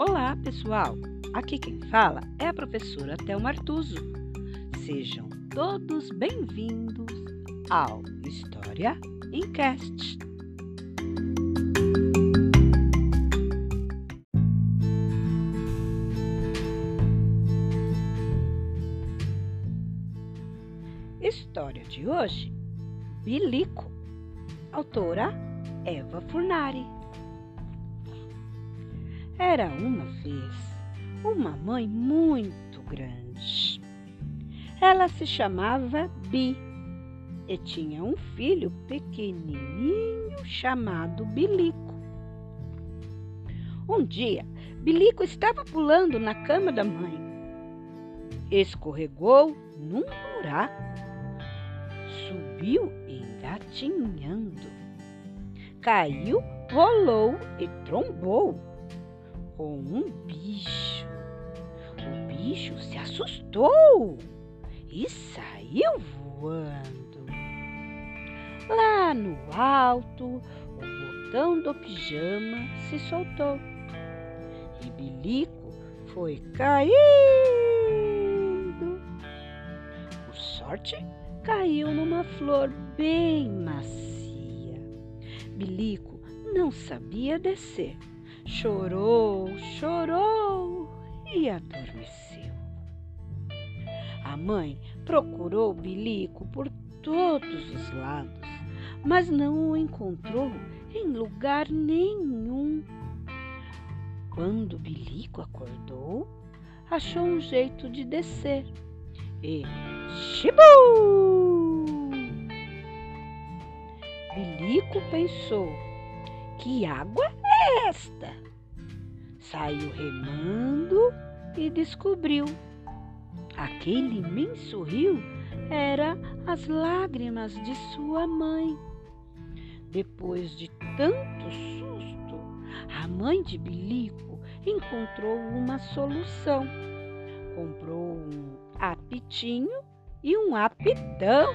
Olá, pessoal! Aqui quem fala é a professora Thelma Artuso. Sejam todos bem-vindos ao História em Cast. História de hoje: Bilico. Autora Eva Furnari. Era uma vez uma mãe muito grande. Ela se chamava Bi e tinha um filho pequenininho chamado Bilico. Um dia, Bilico estava pulando na cama da mãe. Escorregou num buraco. Subiu engatinhando. Caiu, rolou e trombou com um bicho. O bicho se assustou e saiu voando. Lá no alto, o botão do pijama se soltou e Bilico foi caindo. Por sorte, caiu numa flor bem macia. Bilico não sabia descer chorou, chorou e adormeceu. A mãe procurou Bilico por todos os lados, mas não o encontrou em lugar nenhum. Quando Bilico acordou, achou um jeito de descer e chibu! Bilico pensou: que água Saiu remando e descobriu. Aquele imenso rio era as lágrimas de sua mãe. Depois de tanto susto, a mãe de Bilico encontrou uma solução. Comprou um apitinho e um apitão.